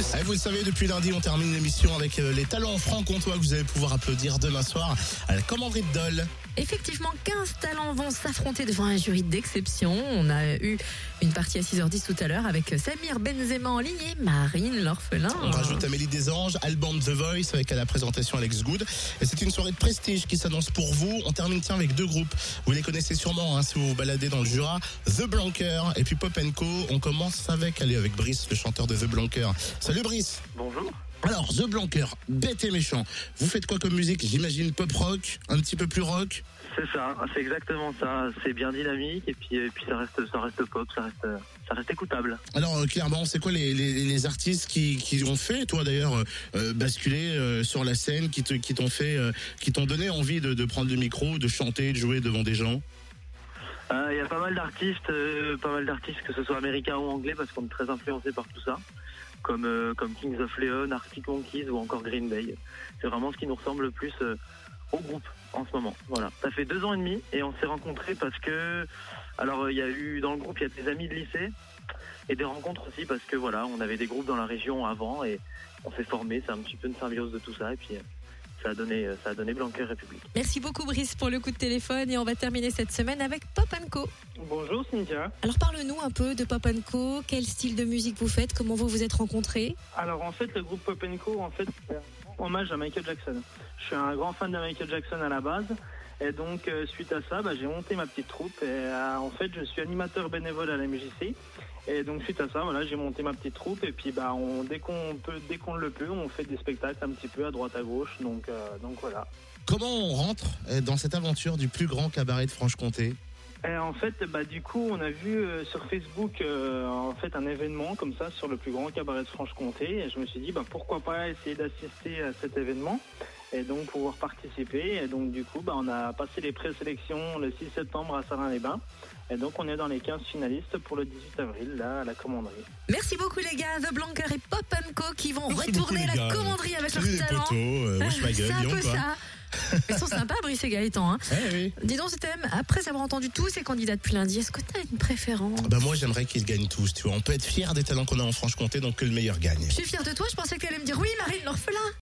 plus. Eh, vous le savez, depuis lundi, on termine l'émission avec euh, les talents franc-comtois que vous allez pouvoir applaudir demain soir à la commanderie de Dole. Effectivement, 15 talents vont s'affronter devant un jury d'exception. On a eu une partie à 6h10 tout à l'heure avec Samir Benzema en ligne et Marine l'orphelin. On rajoute Amélie Desanges, Alban The Voice avec à la présentation Alex Good. Et c'est une soirée de prestige qui s'annonce pour vous. On termine tiens avec deux groupes. Vous les connaissez sûrement hein, si vous vous baladez dans le Jura. The Blanker et puis Pop Co. On commence avec, allez, avec Brice, le chanteur de The Blanker. Salut Brice Bonjour. Alors, The Blanker, bête et méchant. Vous faites quoi comme musique? J'imagine pop rock, un petit peu plus rock C'est ça, c'est exactement ça. C'est bien dynamique et puis, et puis ça reste, ça reste pop, ça reste, ça reste écoutable. Alors euh, clairement, c'est quoi les, les, les artistes qui, qui ont fait, toi d'ailleurs, euh, euh, basculer euh, sur la scène, qui te- qui t'ont fait, qui t'ont donné envie de, de prendre le micro, de chanter, de jouer devant des gens? Euh, Il y a pas mal d'artistes, euh, pas mal d'artistes que ce soit américains ou anglais parce qu'on est très influencé par tout ça, comme euh, comme Kings of Leon, Arctic Monkeys ou encore Green Day. C'est vraiment ce qui nous ressemble le plus euh, au groupe en ce moment. Voilà. Ça fait deux ans et demi et on s'est rencontrés parce que, alors euh, il y a eu dans le groupe il y a des amis de lycée et des rencontres aussi parce que voilà, on avait des groupes dans la région avant et on s'est formés. C'est un petit peu une symbiose de tout ça et puis ça a donné, euh, ça a donné Blanquer République. Merci beaucoup Brice pour le coup de téléphone et on va terminer cette semaine avec Pop Co. Bonjour Cynthia. Alors parle-nous un peu de Pop Co. Quel style de musique vous faites? Comment vous vous êtes rencontrés? Alors en fait le groupe Pop Co en fait c'est un hommage à Michael Jackson. Je suis un grand fan de Michael Jackson à la base et donc euh, suite à ça bah, j'ai monté ma petite troupe et euh, en fait je suis animateur bénévole à la MJC et donc suite à ça voilà j'ai monté ma petite troupe et puis bah on dès qu'on peut dès qu'on le peut on fait des spectacles un petit peu à droite à gauche donc euh, donc voilà. Comment on rentre dans cette aventure du plus grand cabaret de Franche-Comté? Et en fait, bah, du coup, on a vu euh, sur Facebook euh, en fait un événement comme ça sur le plus grand cabaret de Franche-Comté. Et je me suis dit, bah, pourquoi pas essayer d'assister à cet événement et donc pouvoir participer. Et donc, du coup, bah, on a passé les présélections le 6 septembre à Sarin-les-Bains. Et donc, on est dans les 15 finalistes pour le 18 avril, là, à la commanderie. Merci beaucoup les gars, The Blanker et Pop Co qui vont Merci retourner beaucoup, la commanderie avec les leur talent. euh, wesh ma gueule, C'est un peu quoi. ça. Ils sont sympas, Brice et Gaëtan. Hein. Eh oui. Dis donc, c'était même, après avoir entendu tous ces candidats depuis lundi, est-ce que tu as une préférence? Ah Bah moi j'aimerais qu'ils gagnent tous, tu vois. On peut être fier des talents qu'on a en Franche-Comté, donc que le meilleur gagne. Je suis fière de toi, je pensais que tu allais me dire oui, Marine l'orphelin.